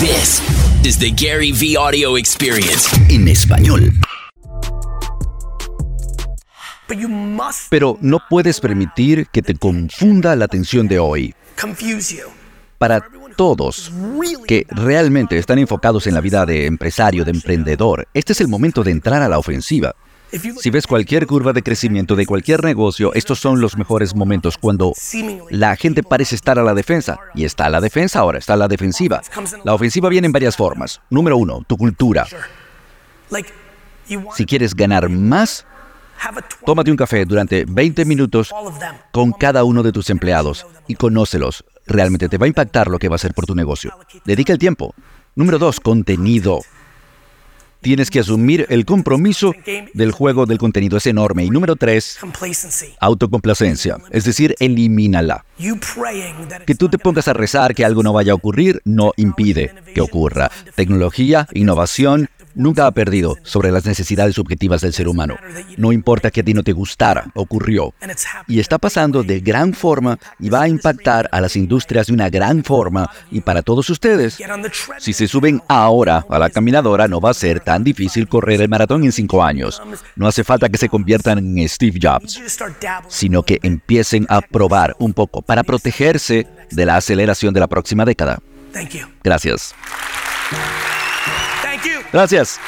This is the Gary V Audio Experience en español. Pero no puedes permitir que te confunda la atención de hoy. Para todos que realmente están enfocados en la vida de empresario, de emprendedor, este es el momento de entrar a la ofensiva. Si ves cualquier curva de crecimiento de cualquier negocio, estos son los mejores momentos cuando la gente parece estar a la defensa. Y está a la defensa ahora, está a la defensiva. La ofensiva viene en varias formas. Número uno, tu cultura. Si quieres ganar más, tómate un café durante 20 minutos con cada uno de tus empleados y conócelos. Realmente te va a impactar lo que va a hacer por tu negocio. Dedica el tiempo. Número dos, contenido tienes que asumir el compromiso del juego del contenido. Es enorme. Y número tres, autocomplacencia. Es decir, elimínala. Que tú te pongas a rezar que algo no vaya a ocurrir no impide que ocurra. Tecnología, innovación, nunca ha perdido sobre las necesidades subjetivas del ser humano. No importa que a ti no te gustara, ocurrió. Y está pasando de gran forma y va a impactar a las industrias de una gran forma. Y para todos ustedes, si se suben ahora a la caminadora, no va a ser tan difícil correr el maratón en cinco años. No hace falta que se conviertan en Steve Jobs, sino que empiecen a probar un poco para protegerse de la aceleración de la próxima década. Gracias. Gracias.